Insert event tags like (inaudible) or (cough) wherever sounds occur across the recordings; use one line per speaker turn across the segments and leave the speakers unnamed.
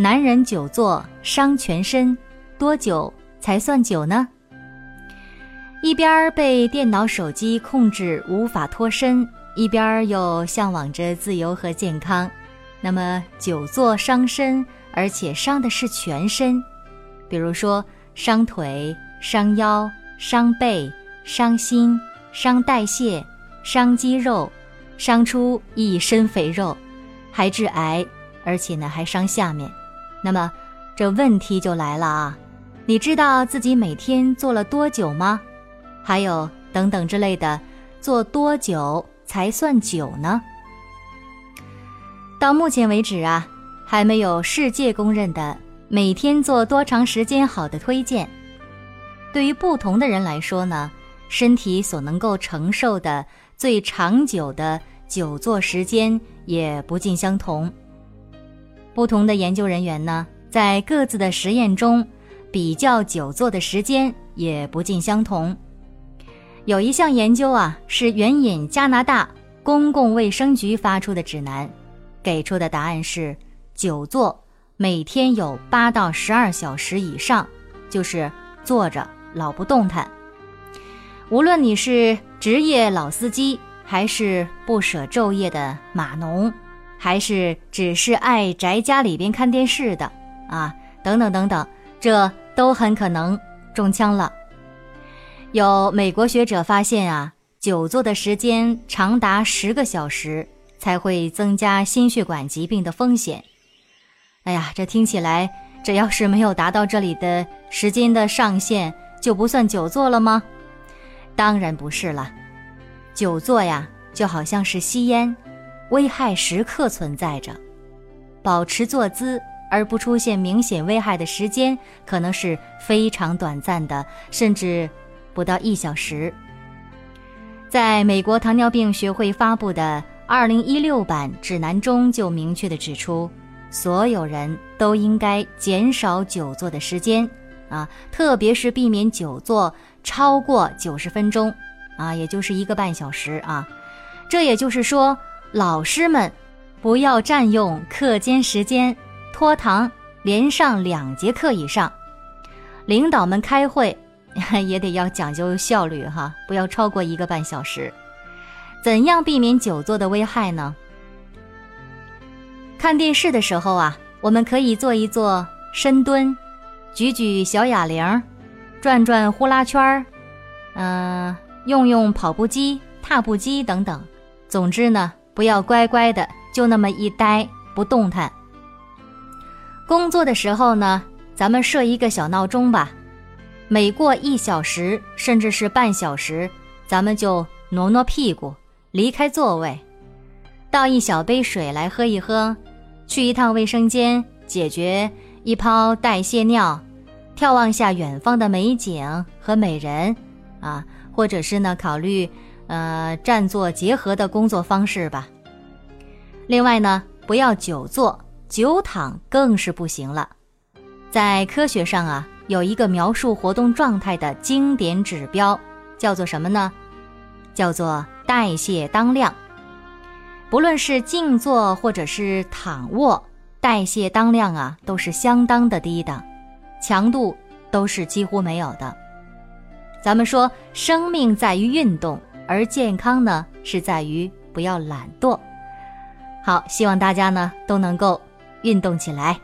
男人久坐伤全身，多久才算久呢？一边被电脑、手机控制无法脱身，一边又向往着自由和健康。那么久坐伤身，而且伤的是全身，比如说伤腿、伤腰、伤背、伤心、伤代谢、伤肌肉，伤出一身肥肉。还致癌，而且呢还伤下面，那么这问题就来了啊！你知道自己每天做了多久吗？还有等等之类的，做多久才算久呢？到目前为止啊，还没有世界公认的每天做多长时间好的推荐。对于不同的人来说呢，身体所能够承受的最长久的。久坐时间也不尽相同。不同的研究人员呢，在各自的实验中比较久坐的时间也不尽相同。有一项研究啊，是援引加拿大公共卫生局发出的指南，给出的答案是：久坐每天有八到十二小时以上，就是坐着老不动弹。无论你是职业老司机。还是不舍昼夜的码农，还是只是爱宅家里边看电视的啊，等等等等，这都很可能中枪了。有美国学者发现啊，久坐的时间长达十个小时，才会增加心血管疾病的风险。哎呀，这听起来，这要是没有达到这里的时间的上限，就不算久坐了吗？当然不是了。久坐呀，就好像是吸烟，危害时刻存在着。保持坐姿而不出现明显危害的时间，可能是非常短暂的，甚至不到一小时。在美国糖尿病学会发布的2016版指南中，就明确的指出，所有人都应该减少久坐的时间，啊，特别是避免久坐超过九十分钟。啊，也就是一个半小时啊，这也就是说，老师们不要占用课间时间拖堂，连上两节课以上。领导们开会 (laughs) 也得要讲究效率哈，不要超过一个半小时。怎样避免久坐的危害呢？看电视的时候啊，我们可以做一做深蹲，举举小哑铃，转转呼啦圈儿，嗯。用用跑步机、踏步机等等，总之呢，不要乖乖的就那么一呆不动弹。工作的时候呢，咱们设一个小闹钟吧，每过一小时甚至是半小时，咱们就挪挪屁股，离开座位，倒一小杯水来喝一喝，去一趟卫生间解决一泡代谢尿，眺望下远方的美景和美人，啊。或者是呢，考虑，呃，站坐结合的工作方式吧。另外呢，不要久坐，久躺更是不行了。在科学上啊，有一个描述活动状态的经典指标，叫做什么呢？叫做代谢当量。不论是静坐或者是躺卧，代谢当量啊，都是相当的低的，强度都是几乎没有的。咱们说，生命在于运动，而健康呢是在于不要懒惰。好，希望大家呢都能够运动起来。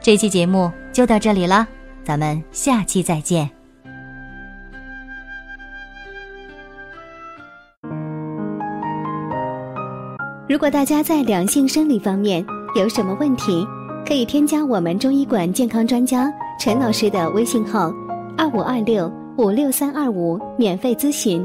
这期节目就到这里了，咱们下期再见。
如果大家在两性生理方面有什么问题，可以添加我们中医馆健康专家陈老师的微信号：二五二六。五六三二五，免费咨询。